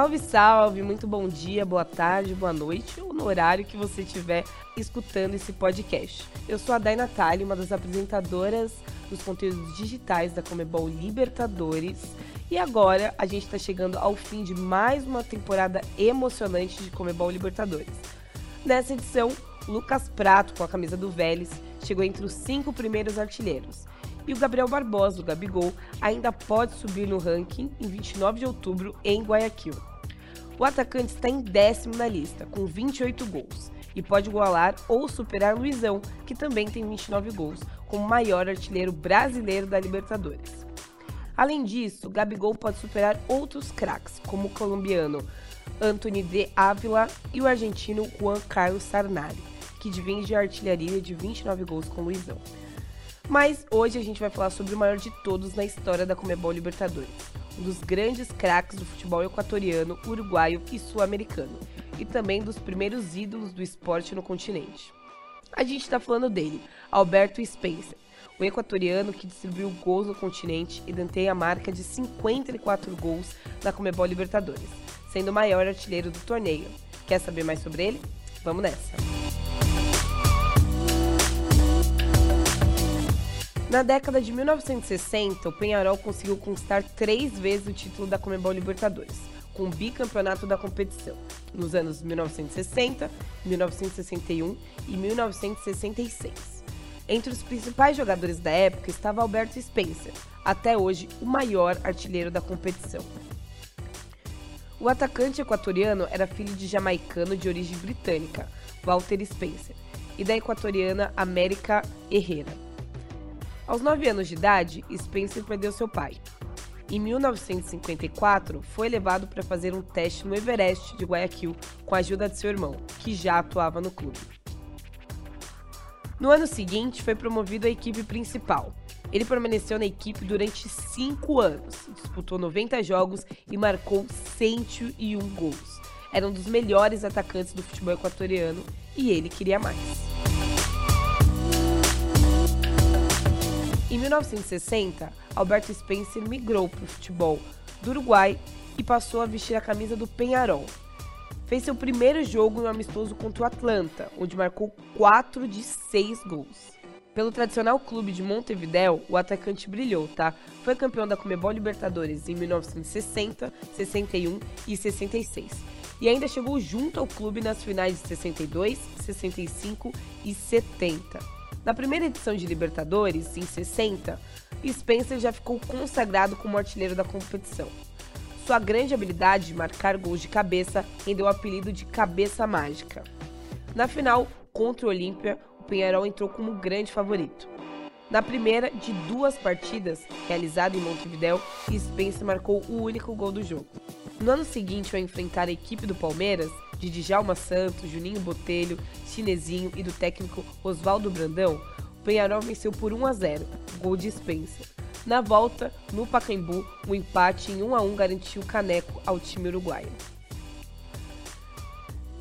Salve, salve! Muito bom dia, boa tarde, boa noite ou no horário que você estiver escutando esse podcast. Eu sou a Dai Natália, uma das apresentadoras dos conteúdos digitais da Comebol Libertadores. E agora a gente está chegando ao fim de mais uma temporada emocionante de Comebol Libertadores. Nessa edição, Lucas Prato, com a camisa do Vélez, chegou entre os cinco primeiros artilheiros. E o Gabriel Barbosa, o Gabigol, ainda pode subir no ranking em 29 de outubro em Guayaquil. O atacante está em décimo na lista, com 28 gols, e pode igualar ou superar Luizão, que também tem 29 gols, como maior artilheiro brasileiro da Libertadores. Além disso, Gabigol pode superar outros craques, como o colombiano Anthony de Ávila e o argentino Juan Carlos Sarnari, que divide a artilharia de 29 gols com Luizão. Mas hoje a gente vai falar sobre o maior de todos na história da Comebol Libertadores, um dos grandes craques do futebol equatoriano, uruguaio e sul-americano, e também dos primeiros ídolos do esporte no continente. A gente está falando dele, Alberto Spencer, o equatoriano que distribuiu gols no continente e danteia a marca de 54 gols na Comebol Libertadores, sendo o maior artilheiro do torneio. Quer saber mais sobre ele? Vamos nessa! Na década de 1960, o Penharol conseguiu conquistar três vezes o título da Comebol Libertadores, com o bicampeonato da competição, nos anos 1960, 1961 e 1966. Entre os principais jogadores da época estava Alberto Spencer, até hoje o maior artilheiro da competição. O atacante equatoriano era filho de jamaicano de origem britânica, Walter Spencer, e da equatoriana América Herrera. Aos 9 anos de idade, Spencer perdeu seu pai. Em 1954, foi levado para fazer um teste no Everest de Guayaquil com a ajuda de seu irmão, que já atuava no clube. No ano seguinte, foi promovido à equipe principal. Ele permaneceu na equipe durante cinco anos, disputou 90 jogos e marcou 101 gols. Era um dos melhores atacantes do futebol equatoriano e ele queria mais. Em 1960, Alberto Spencer migrou para o futebol do Uruguai e passou a vestir a camisa do Penharol. Fez seu primeiro jogo no amistoso contra o Atlanta, onde marcou 4 de 6 gols. Pelo tradicional clube de Montevideo, o atacante brilhou, tá? Foi campeão da Comebol Libertadores em 1960, 61 e 66. E ainda chegou junto ao clube nas finais de 62, 65 e 70. Na primeira edição de Libertadores, em 60, Spencer já ficou consagrado como artilheiro da competição. Sua grande habilidade de marcar gols de cabeça rendeu o apelido de Cabeça Mágica. Na final, contra o Olímpia, o Penharol entrou como grande favorito. Na primeira de duas partidas, realizada em Montevideo, Spencer marcou o único gol do jogo. No ano seguinte, ao enfrentar a equipe do Palmeiras, de Djalma Santos, Juninho Botelho, Chinesinho e do técnico Oswaldo Brandão, o Penharol venceu por 1 a 0, gol de Spencer. Na volta, no Pacaembu, o um empate em 1 a 1 garantiu o caneco ao time uruguaio.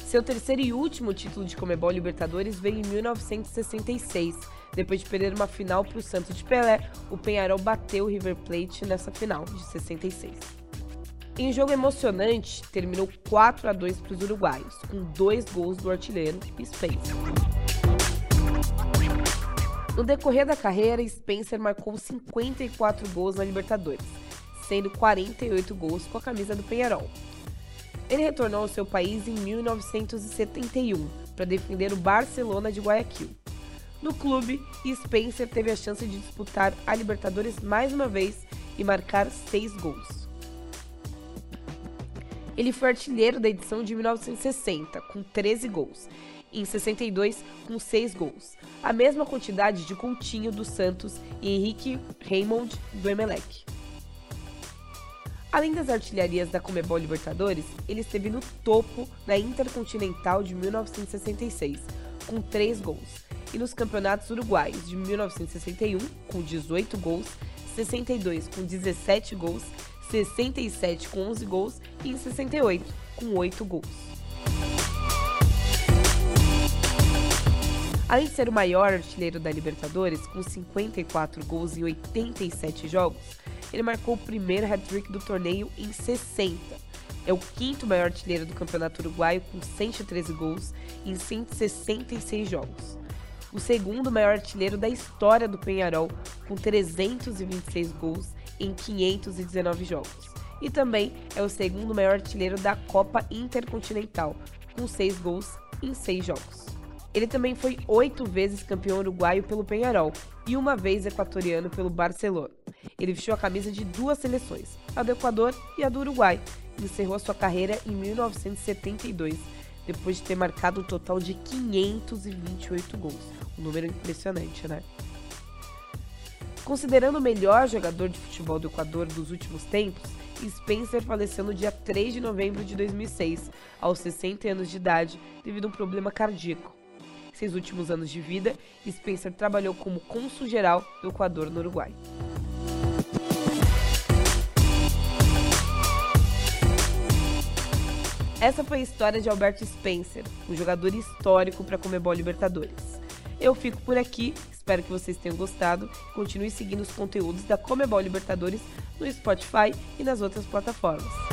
Seu terceiro e último título de Comebol Libertadores veio em 1966. Depois de perder uma final para o Santos de Pelé, o Penharol bateu o River Plate nessa final de 66. Em jogo emocionante, terminou 4 a 2 para os uruguaios, com dois gols do artilheiro Spencer. No decorrer da carreira, Spencer marcou 54 gols na Libertadores, sendo 48 gols com a camisa do Penharol. Ele retornou ao seu país em 1971 para defender o Barcelona de Guayaquil. No clube, Spencer teve a chance de disputar a Libertadores mais uma vez e marcar seis gols. Ele foi artilheiro da edição de 1960, com 13 gols, em 62, com 6 gols, a mesma quantidade de Coutinho do Santos e Henrique Raymond do Emelec. Além das artilharias da Comebol Libertadores, ele esteve no topo na Intercontinental de 1966, com 3 gols, e nos campeonatos uruguaios de 1961, com 18 gols, 62 com 17 gols, 67 com 11 gols e em 68 com 8 gols. Além de ser o maior artilheiro da Libertadores, com 54 gols em 87 jogos, ele marcou o primeiro hat-trick do torneio em 60. É o quinto maior artilheiro do Campeonato Uruguaio com 113 gols em 166 jogos. O segundo maior artilheiro da história do Penharol com 326 gols em 519 jogos. E também é o segundo maior artilheiro da Copa Intercontinental com 6 gols em 6 jogos. Ele também foi oito vezes campeão uruguaio pelo Penharol e uma vez equatoriano pelo Barcelona. Ele vestiu a camisa de duas seleções, a do Equador e a do Uruguai, e encerrou sua carreira em 1972, depois de ter marcado um total de 528 gols. Um número impressionante, né? Considerando o melhor jogador de futebol do Equador dos últimos tempos, Spencer faleceu no dia 3 de novembro de 2006, aos 60 anos de idade, devido a um problema cardíaco seus últimos anos de vida, Spencer trabalhou como cônsul geral do Equador no Uruguai. Essa foi a história de Alberto Spencer, um jogador histórico para a Comebol Libertadores. Eu fico por aqui, espero que vocês tenham gostado. Continue seguindo os conteúdos da Comebol Libertadores no Spotify e nas outras plataformas.